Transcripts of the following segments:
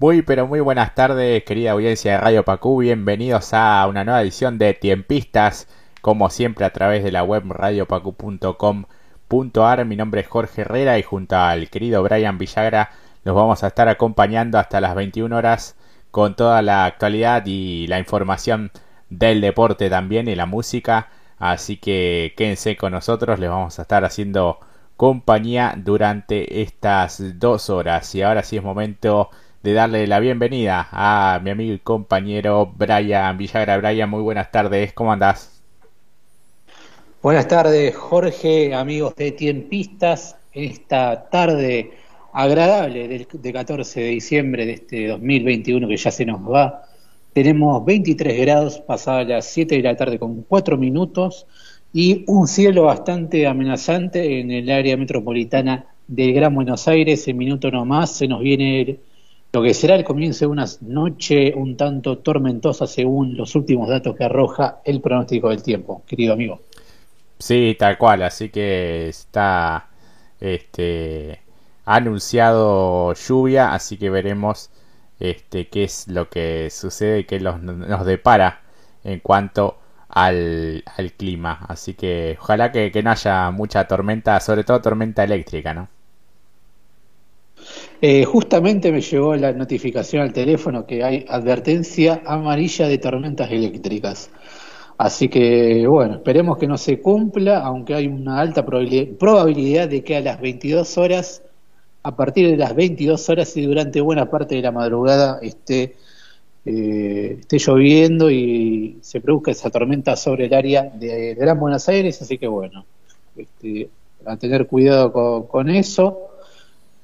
Muy pero muy buenas tardes querida audiencia de Radio Pacú, bienvenidos a una nueva edición de Tiempistas, como siempre a través de la web radiopacu.com.ar. Mi nombre es Jorge Herrera y junto al querido Brian Villagra los vamos a estar acompañando hasta las 21 horas con toda la actualidad y la información del deporte también y la música. Así que quédense con nosotros, les vamos a estar haciendo compañía durante estas dos horas. Y ahora sí es momento de darle la bienvenida a mi amigo y compañero Brian Villagra. Brian, muy buenas tardes, ¿cómo andás? Buenas tardes, Jorge, amigos de Tiempistas. Esta tarde agradable del, de 14 de diciembre de este 2021 que ya se nos va. Tenemos 23 grados, pasadas las 7 de la tarde con 4 minutos y un cielo bastante amenazante en el área metropolitana del Gran Buenos Aires. En minuto nomás se nos viene lo que será el comienzo de una noche un tanto tormentosa según los últimos datos que arroja el pronóstico del tiempo, querido amigo. Sí, tal cual, así que está este anunciado lluvia, así que veremos este qué es lo que sucede qué nos depara en cuanto al, clima. Así que ojalá que, que no haya mucha tormenta, sobre todo tormenta eléctrica, ¿no? Eh, justamente me llegó la notificación al teléfono que hay advertencia amarilla de tormentas eléctricas. Así que, bueno, esperemos que no se cumpla, aunque hay una alta probabilidad de que a las 22 horas, a partir de las 22 horas y durante buena parte de la madrugada esté, eh, esté lloviendo y se produzca esa tormenta sobre el área de, Gran Buenos Aires. Así que, bueno, este, a tener cuidado con eso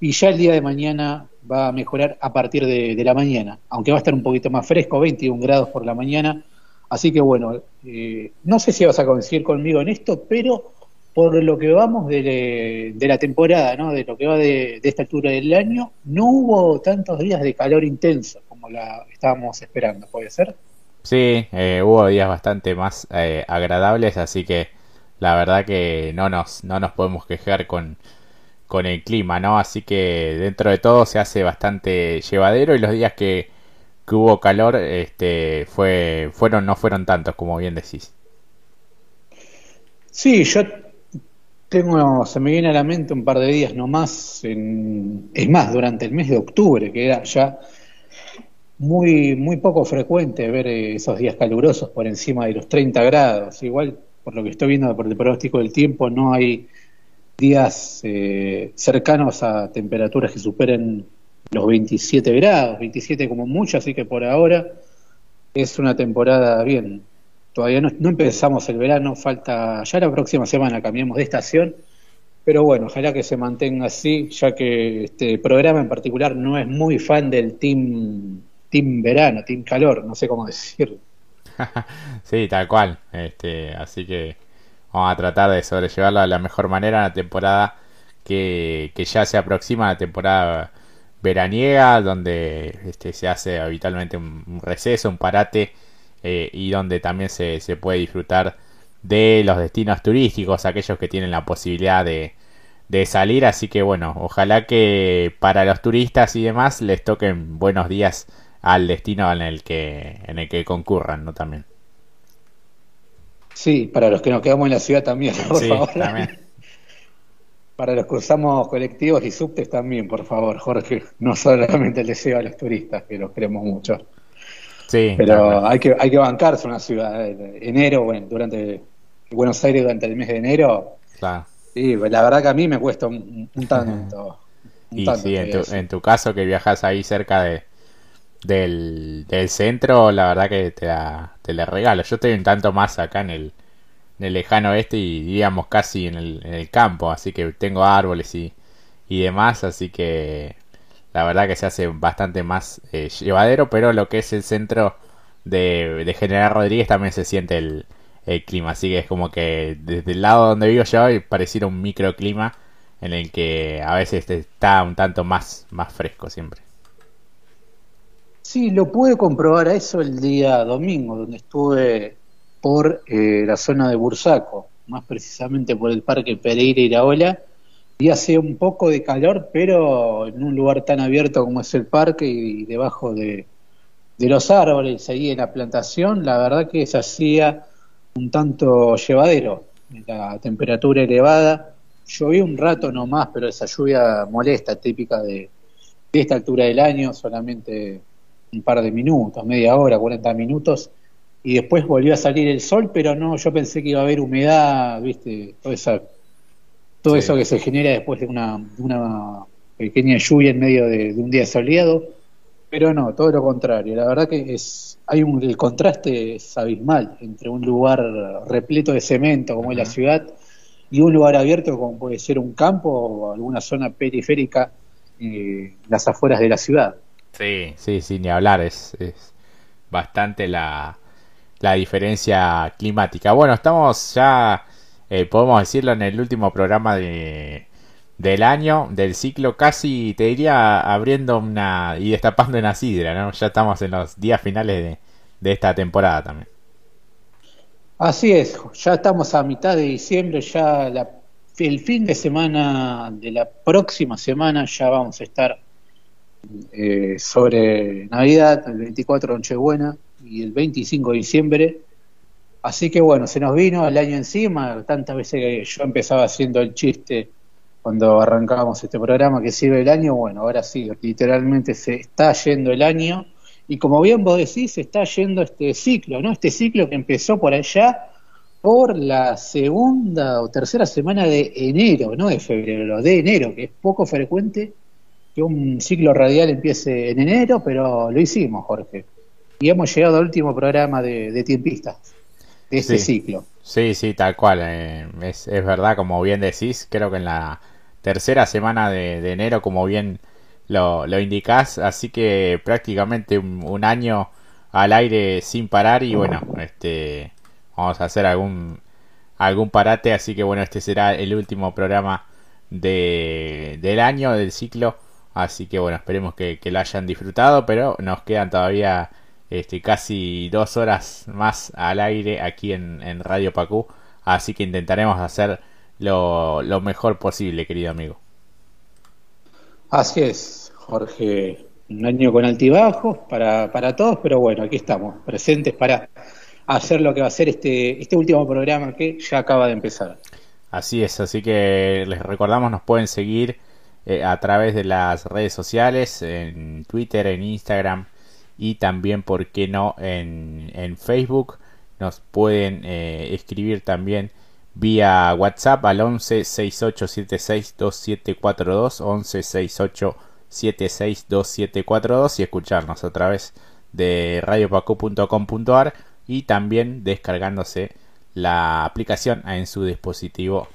y ya el día de mañana va a mejorar a partir de, la mañana, aunque va a estar un poquito más fresco, 21 grados por la mañana. Así que bueno, eh, no sé si vas a coincidir conmigo en esto, pero por lo que vamos de, la temporada, ¿no? de lo que va de, esta altura del año, no hubo tantos días de calor intenso como la estábamos esperando, ¿puede ser? Sí, eh, hubo días bastante más eh, agradables, así que la verdad que no nos, no nos podemos quejar con, con el clima, ¿no? Así que dentro de todo se hace bastante llevadero y los días que, hubo calor este, fue, fueron, no fueron tantos como bien decís. Sí, yo tengo, se me viene a la mente un par de días nomás, en, es más, durante el mes de octubre, que era ya muy, muy poco frecuente ver esos días calurosos por encima de los 30 grados. Igual, por lo que estoy viendo por el pronóstico del tiempo, no hay días eh, cercanos a temperaturas que superen los 27 grados, 27 como mucho, así que por ahora es una temporada bien. Todavía no, empezamos el verano, falta ya la próxima semana cambiamos de estación, pero bueno, ojalá que se mantenga así, ya que este programa en particular no es muy fan del team team verano, team calor, no sé cómo decirlo. sí, tal cual. Este, así que Vamos a tratar de sobrellevarlo de la mejor manera la temporada que, ya se aproxima, la temporada veraniega, donde este, se hace habitualmente un, receso, un parate eh, y donde también se, se, puede disfrutar de los destinos turísticos, aquellos que tienen la posibilidad de, de salir. Así que bueno, ojalá que para los turistas y demás les toquen buenos días al destino en el que, en el que concurran, ¿no? También. Sí, para los que nos quedamos en la ciudad también, por favor. Para los que usamos colectivos y subtes también, por favor, Jorge. No solamente el deseo a los turistas, que los queremos mucho. Sí. Pero hay que, hay que bancarse una ciudad. Enero, bueno, durante Buenos Aires durante el mes de enero. Claro. Sí, la verdad que a mí me cuesta un, tanto. y sí, en tu, en tu, caso que viajas ahí cerca de, del, del centro, la verdad que te la, te la regalo. Yo estoy un tanto más acá en el, en el lejano oeste y diríamos casi en el, en el campo, así que tengo árboles y, y demás, así que la verdad que se hace bastante más eh, llevadero, pero lo que es el centro de, de General Rodríguez también se siente el, el, clima, así que es como que desde el lado donde vivo yo pareciera un microclima en el que a veces está un tanto más, más fresco siempre. Sí, lo pude comprobar a eso el día domingo, donde estuve por eh, la zona de Bursaco, más precisamente por el Parque Pereira Iraola, y hace un poco de calor, pero en un lugar tan abierto como es el parque y, debajo de, los árboles, ahí en la plantación, la verdad que se hacía un tanto llevadero, la temperatura elevada, llovió un rato nomás, pero esa lluvia molesta, típica de esta altura del año, solamente un par de minutos, media hora, 40 minutos, y después volvió a salir el sol, pero no, yo pensé que iba a haber humedad, viste, toda esa todo eso que se genera después de una, una pequeña lluvia en medio de, un día soleado, pero no, todo lo contrario. La verdad que es hay un el contraste es abismal entre un lugar repleto de cemento como es la ciudad y un lugar abierto como puede ser un campo o alguna zona periférica eh, las afueras de la ciudad. Sí, sí, sí, ni hablar, es, es bastante la, la diferencia climática. Bueno, estamos ya eh, podemos decirlo en el último programa de, del año, del ciclo, casi te diría abriendo una y destapando una sidra, ¿no? Ya estamos en los días finales de, esta temporada también. Así es, ya estamos a mitad de diciembre, ya el fin de semana de la próxima semana ya vamos a estar eh, sobre Navidad, el 24 Nochebuena y el 25 de diciembre. Así que bueno, se nos vino el año encima, tantas veces que yo empezaba haciendo el chiste cuando arrancábamos este programa que sirve el año, bueno, ahora sí, literalmente se está yendo el año. Y como bien vos decís, se está yendo este ciclo, ¿no? Este ciclo que empezó por allá por la segunda o tercera semana de enero, no de febrero, de enero, que es poco frecuente que un ciclo radial empiece en enero, pero lo hicimos, Jorge. Y hemos llegado al último programa de, de Tiempistas de este ciclo. Sí, sí, tal cual. Eh, es, es, verdad, como bien decís, creo que en la tercera semana de, enero, como bien lo, lo, indicás, así que prácticamente un, año al aire sin parar y bueno, este vamos a hacer algún algún parate, así que bueno, este será el último programa de, del año, del ciclo, así que bueno, esperemos que, que lo hayan disfrutado, pero nos quedan todavía este, casi dos horas más al aire aquí en, Radio Pacú. Así que intentaremos hacer lo, mejor posible, querido amigo. Así es, Jorge. Un año con altibajos para, para todos, pero bueno, aquí estamos, presentes para hacer lo que va a ser este, este último programa que ya acaba de empezar. Así es, así que les recordamos, nos pueden seguir eh, a través de las redes sociales, en Twitter, en Instagram, y también, ¿por qué no?, en, en Facebook. Nos pueden eh, escribir también vía WhatsApp al 11 6876 2742 11 68 76 2742 y escucharnos a través de radiopaco.com.ar y también descargándose la aplicación en su dispositivo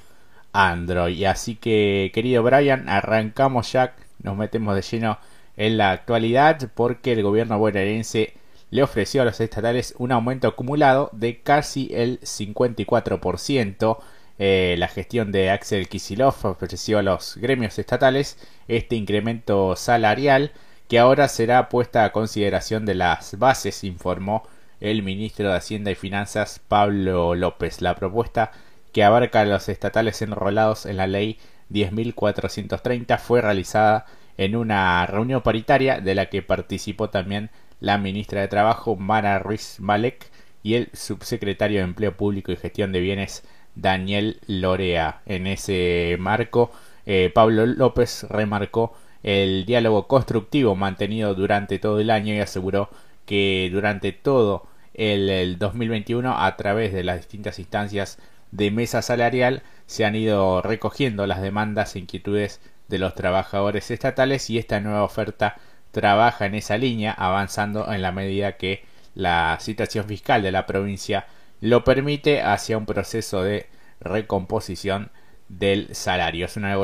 Android. Así que, querido Brian, arrancamos ya, nos metemos de lleno en la actualidad porque el gobierno bonaerense le ofreció a los estatales un aumento acumulado de casi el 54%. Eh, la gestión de Axel Kisilov ofreció a los gremios estatales este incremento salarial que ahora será puesta a consideración de las bases, informó el ministro de Hacienda y Finanzas Pablo López. La propuesta que abarca a los estatales enrolados en la ley 10.430 fue realizada en una reunión paritaria de la que participó también la ministra de Trabajo Mara Ruiz Malek y el subsecretario de Empleo Público y Gestión de Bienes Daniel Lorea. En ese marco, eh, Pablo López remarcó el diálogo constructivo mantenido durante todo el año y aseguró que durante todo el, el 2021 a través de las distintas instancias de mesa salarial se han ido recogiendo las demandas e inquietudes de los trabajadores estatales y esta nueva oferta trabaja en esa línea, avanzando en la medida que la situación fiscal de la provincia lo permite hacia un proceso de recomposición del salario. Es una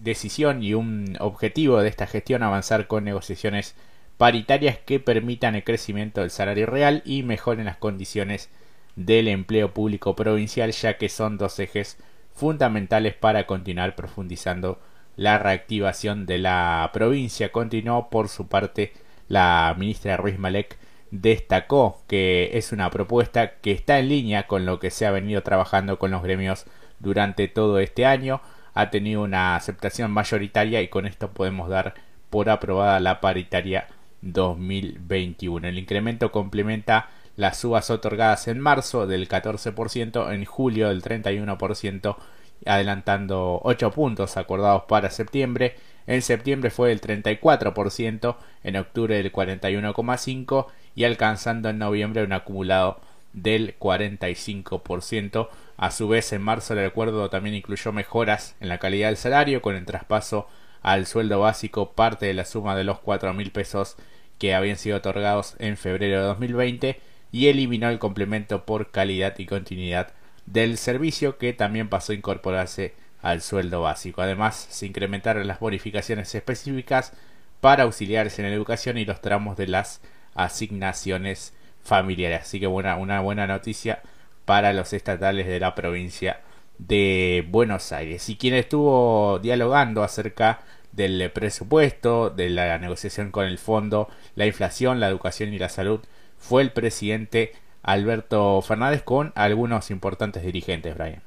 decisión y un objetivo de esta gestión avanzar con negociaciones paritarias que permitan el crecimiento del salario real y mejoren las condiciones del empleo público provincial, ya que son dos ejes fundamentales para continuar profundizando la reactivación de la provincia. Continuó por su parte la ministra Ruiz Malek destacó que es una propuesta que está en línea con lo que se ha venido trabajando con los gremios durante todo este año. ha tenido una aceptación mayoritaria y con esto podemos dar por aprobada la paritaria 2021. El incremento complementa las subas otorgadas en marzo del 14%, en julio del 31%, adelantando 8 puntos acordados para septiembre. En septiembre fue del 34%, en octubre del 41,5% y alcanzando en noviembre un acumulado del 45%. A su vez, en marzo el acuerdo también incluyó mejoras en la calidad del salario con el traspaso al sueldo básico parte de la suma de los 4 mil pesos que habían sido otorgados en febrero de 2020 y eliminó el complemento por calidad y continuidad del servicio que también pasó a incorporarse al sueldo básico. Además, se incrementaron las bonificaciones específicas para auxiliares en educación y los tramos de las asignaciones familiares. Así que buena, una buena noticia para los estatales de la provincia de Buenos Aires. Y quien estuvo dialogando acerca del presupuesto, de la negociación con el fondo, la inflación, la educación y la salud, fue el presidente Alberto Fernández con algunos importantes dirigentes, Brian.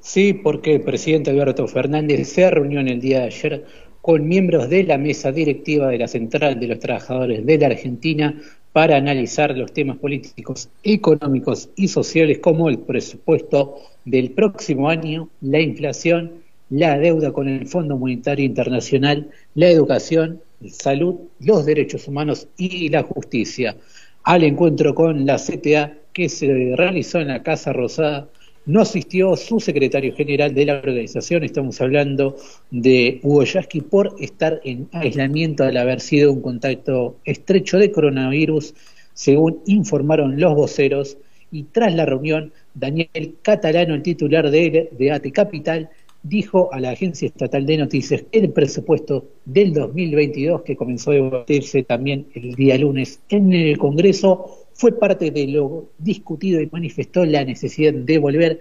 Sí, porque el presidente Alberto Fernández se reunió en el día de ayer con miembros de la mesa directiva de la Central de los Trabajadores de la Argentina para analizar los temas políticos, económicos y sociales como el presupuesto del próximo año, la inflación, la deuda con el Fondo Monetario Internacional, la educación, salud, los derechos humanos y la justicia. Al encuentro con la CTA que se realizó en la Casa Rosada, no asistió su secretario general de la organización, estamos hablando de Hugo Yasky, por estar en aislamiento al haber sido un contacto estrecho de coronavirus, según informaron los voceros, y tras la reunión, Daniel Catalano, el titular de, de AT Capital, dijo a la Agencia Estatal de Noticias el presupuesto del 2022, que comenzó a debatirse también el día lunes en el Congreso, fue parte de lo discutido y manifestó la necesidad de volver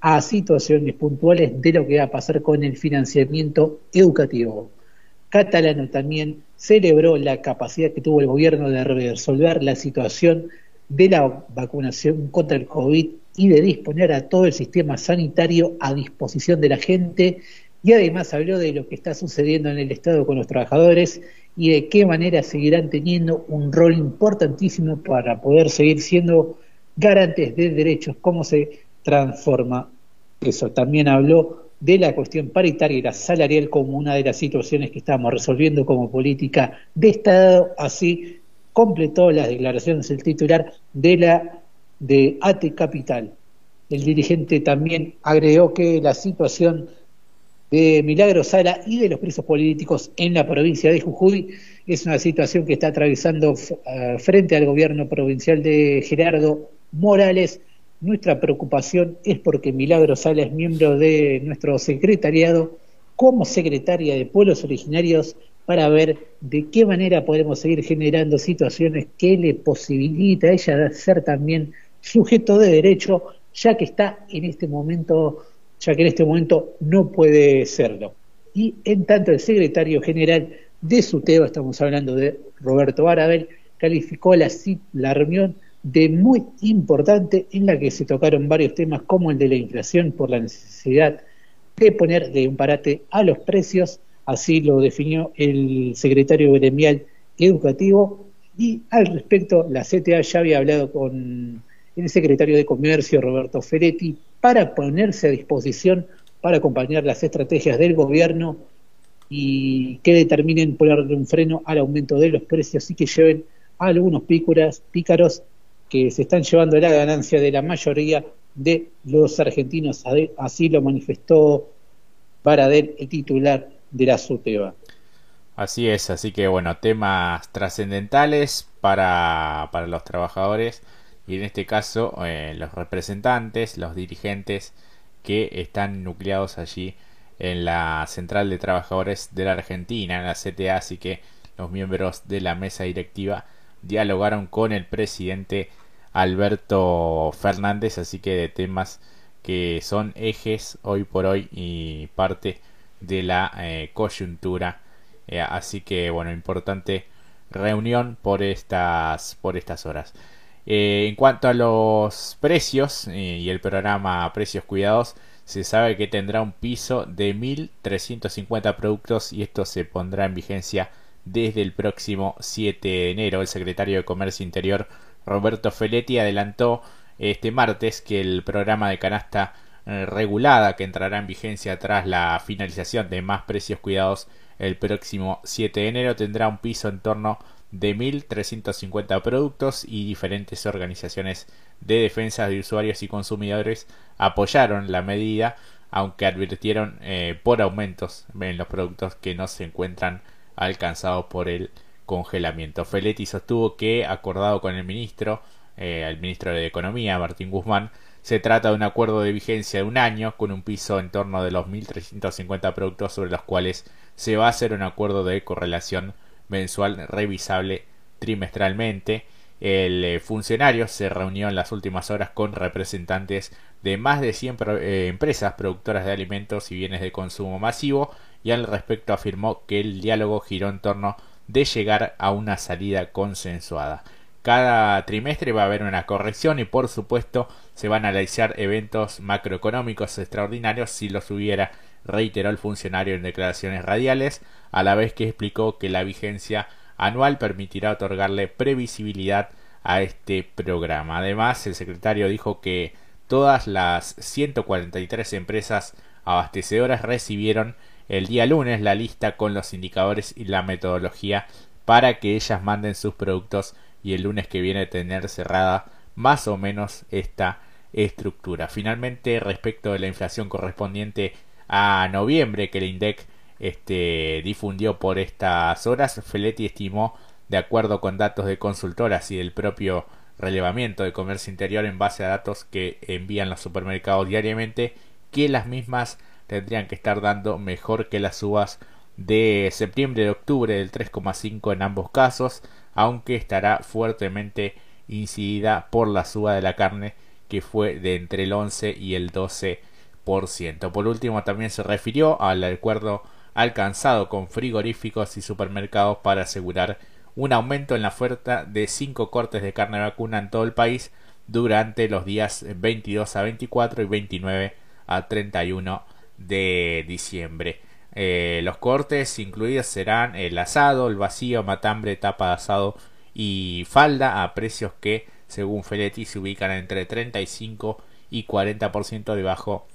a situaciones puntuales de lo que va a pasar con el financiamiento educativo. Catalano también celebró la capacidad que tuvo el gobierno de resolver la situación de la vacunación contra el COVID y de disponer a todo el sistema sanitario a disposición de la gente y además habló de lo que está sucediendo en el Estado con los trabajadores y de qué manera seguirán teniendo un rol importantísimo para poder seguir siendo garantes de derechos, cómo se transforma eso. También habló de la cuestión paritaria y la salarial como una de las situaciones que estamos resolviendo como política de Estado, así completó las declaraciones el titular de la de AT Capital. El dirigente también agregó que la situación de Milagro Sala y de los presos políticos en la provincia de Jujuy es una situación que está atravesando eh, frente al gobierno provincial de Gerardo Morales. Nuestra preocupación es porque Milagro Sala es miembro de nuestro secretariado como secretaria de pueblos originarios para ver de qué manera podemos seguir generando situaciones que le posibilita a ella ser también sujeto de derecho, ya que está en este momento, ya que en este momento no puede serlo. Y en tanto el secretario general de SUTEBA, estamos hablando de Roberto Arabel, calificó la, la reunión de muy importante en la que se tocaron varios temas como el de la inflación por la necesidad de poner de un parate a los precios, así lo definió el secretario gremial educativo y al respecto la CTA ya había hablado con el secretario de Comercio, Roberto Feretti, para ponerse a disposición para acompañar las estrategias del gobierno y que determinen ponerle un freno al aumento de los precios y que lleven a algunos pícaros que se están llevando la ganancia de la mayoría de los argentinos. Así lo manifestó Baradel, el titular de la SUTEBA. Así es, así que bueno, temas trascendentales para, para los trabajadores y en este caso eh, los representantes, los dirigentes que están nucleados allí en la Central de Trabajadores de la Argentina, en la CTA, así que los miembros de la mesa directiva dialogaron con el presidente Alberto Fernández, así que de temas que son ejes hoy por hoy y parte de la eh, coyuntura. Eh, así que bueno, importante reunión por estas por estas horas. Eh, en cuanto a los precios eh, y el programa Precios Cuidados, se sabe que tendrá un piso de 1.350 productos y esto se pondrá en vigencia desde el próximo 7 de enero. El secretario de Comercio Interior Roberto Feletti adelantó este martes que el programa de canasta eh, regulada que entrará en vigencia tras la finalización de más precios cuidados el próximo 7 de enero tendrá un piso en torno de 1.350 productos y diferentes organizaciones de defensa de usuarios y consumidores apoyaron la medida, aunque advirtieron eh, por aumentos en los productos que no se encuentran alcanzados por el congelamiento. Feletti sostuvo que, acordado con el ministro, eh, el ministro de Economía, Martín Guzmán, se trata de un acuerdo de vigencia de un año con un piso en torno de los 1.350 productos sobre los cuales se va a hacer un acuerdo de correlación mensual revisable trimestralmente. El eh, funcionario se reunió en las últimas horas con representantes de más de 100 eh, empresas productoras de alimentos y bienes de consumo masivo y al respecto afirmó que el diálogo giró en torno de llegar a una salida consensuada. Cada trimestre va a haber una corrección y por supuesto se van a analizar eventos macroeconómicos extraordinarios si los hubiera, reiteró el funcionario en declaraciones radiales, a la vez que explicó que la vigencia anual permitirá otorgarle previsibilidad a este programa. Además, el secretario dijo que todas las 143 empresas abastecedoras recibieron el día lunes la lista con los indicadores y la metodología para que ellas manden sus productos y el lunes que viene tener cerrada más o menos esta estructura. Finalmente, respecto de la inflación correspondiente a noviembre que el INDEC este, difundió por estas horas, Feletti estimó, de acuerdo con datos de consultoras y del propio relevamiento de comercio interior en base a datos que envían los supermercados diariamente, que las mismas tendrían que estar dando mejor que las subas de septiembre de octubre del 3,5 en ambos casos, aunque estará fuertemente incidida por la suba de la carne que fue de entre el 11 y el 12%. Por último, también se refirió al acuerdo alcanzado con frigoríficos y supermercados para asegurar un aumento en la oferta de 5 cortes de carne vacuna en todo el país durante los días 22 a 24 y 29 a 31 de diciembre. Eh, los cortes incluidos serán el asado, el vacío, matambre, tapa de asado y falda a precios que, según Feletti, se ubican entre 35 y 40% debajo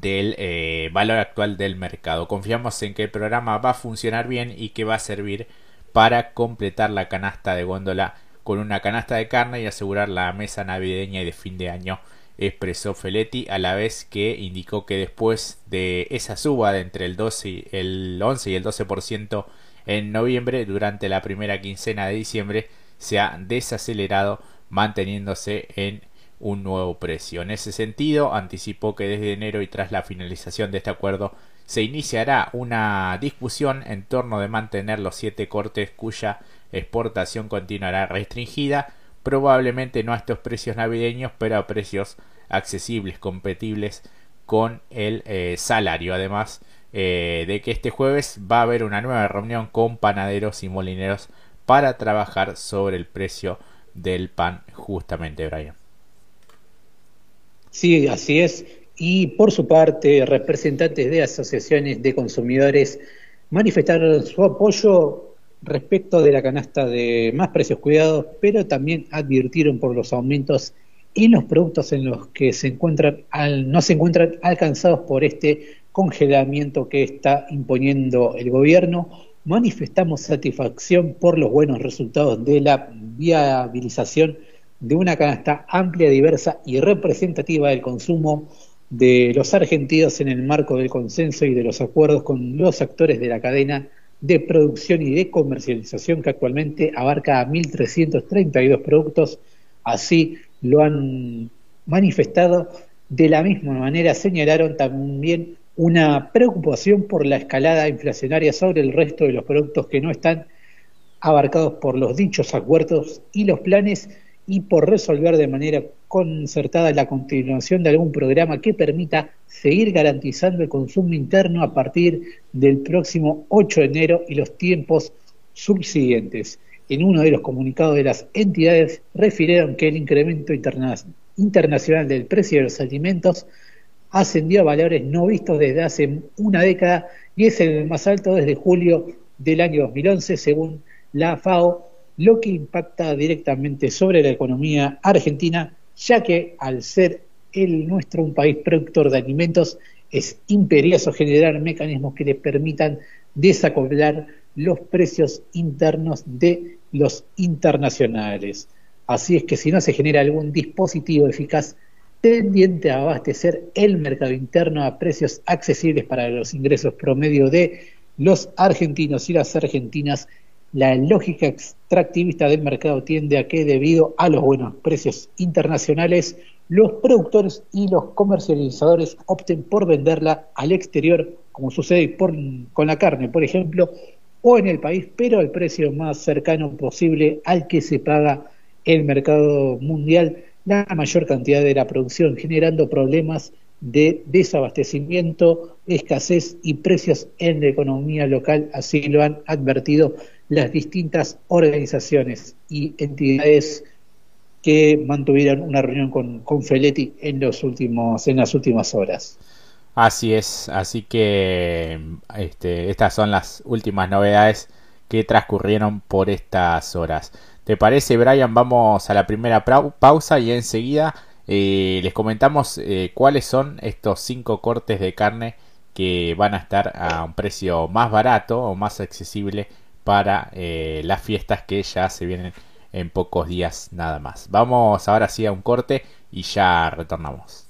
del eh, valor actual del mercado. Confiamos en que el programa va a funcionar bien y que va a servir para completar la canasta de góndola con una canasta de carne y asegurar la mesa navideña y de fin de año expresó Feletti a la vez que indicó que después de esa suba de entre el 12 y el 11 y el 12% en noviembre durante la primera quincena de diciembre se ha desacelerado manteniéndose en un nuevo precio. En ese sentido, anticipó que desde enero y tras la finalización de este acuerdo se iniciará una discusión en torno de mantener los siete cortes cuya exportación continuará restringida probablemente no a estos precios navideños, pero a precios accesibles, compatibles con el eh, salario. Además eh, de que este jueves va a haber una nueva reunión con panaderos y molineros para trabajar sobre el precio del pan, justamente, Brian. Sí, así es. Y por su parte, representantes de asociaciones de consumidores manifestaron su apoyo respecto de la canasta de más precios cuidados, pero también advirtieron por los aumentos en los productos en los que se encuentran no se encuentran alcanzados por este congelamiento que está imponiendo el gobierno. Manifestamos satisfacción por los buenos resultados de la viabilización de una canasta amplia, diversa y representativa del consumo de los argentinos en el marco del consenso y de los acuerdos con los actores de la cadena de producción y de comercialización que actualmente abarca a 1.332 productos. Así lo han manifestado. De la misma manera señalaron también una preocupación por la escalada inflacionaria sobre el resto de los productos que no están abarcados por los dichos acuerdos y los planes y por resolver de manera concertada la continuación de algún programa que permita seguir garantizando el consumo interno a partir del próximo 8 de enero y los tiempos subsiguientes. En uno de los comunicados de las entidades refirieron que el incremento internacional del precio de los alimentos ascendió a valores no vistos desde hace una década y es el más alto desde julio del año 2011, según la FAO, lo que impacta directamente sobre la economía argentina, ya que al ser el nuestro un país productor de alimentos, es imperioso generar mecanismos que le permitan desacoplar los precios internos de los internacionales. Así es que si no se genera algún dispositivo eficaz tendiente a abastecer el mercado interno a precios accesibles para los ingresos promedio de los argentinos y las argentinas, la lógica extractivista del mercado tiende a que debido a los buenos precios internacionales, los productores y los comercializadores opten por venderla al exterior, como sucede con la carne, por ejemplo, o en el país, pero al precio más cercano posible al que se paga el mercado mundial la mayor cantidad de la producción, generando problemas de desabastecimiento, escasez y precios en la economía local, así lo han advertido las distintas organizaciones y entidades que mantuvieron una reunión con, con Feletti en los últimos en las últimas horas. Así es, así que este, estas son las últimas novedades que transcurrieron por estas horas. ¿Te parece, Brian? Vamos a la primera pausa y enseguida eh, les comentamos eh, cuáles son estos cinco cortes de carne que van a estar a un precio más barato o más accesible para eh, las fiestas que ya se vienen en pocos días nada más. Vamos ahora sí a un corte y ya retornamos.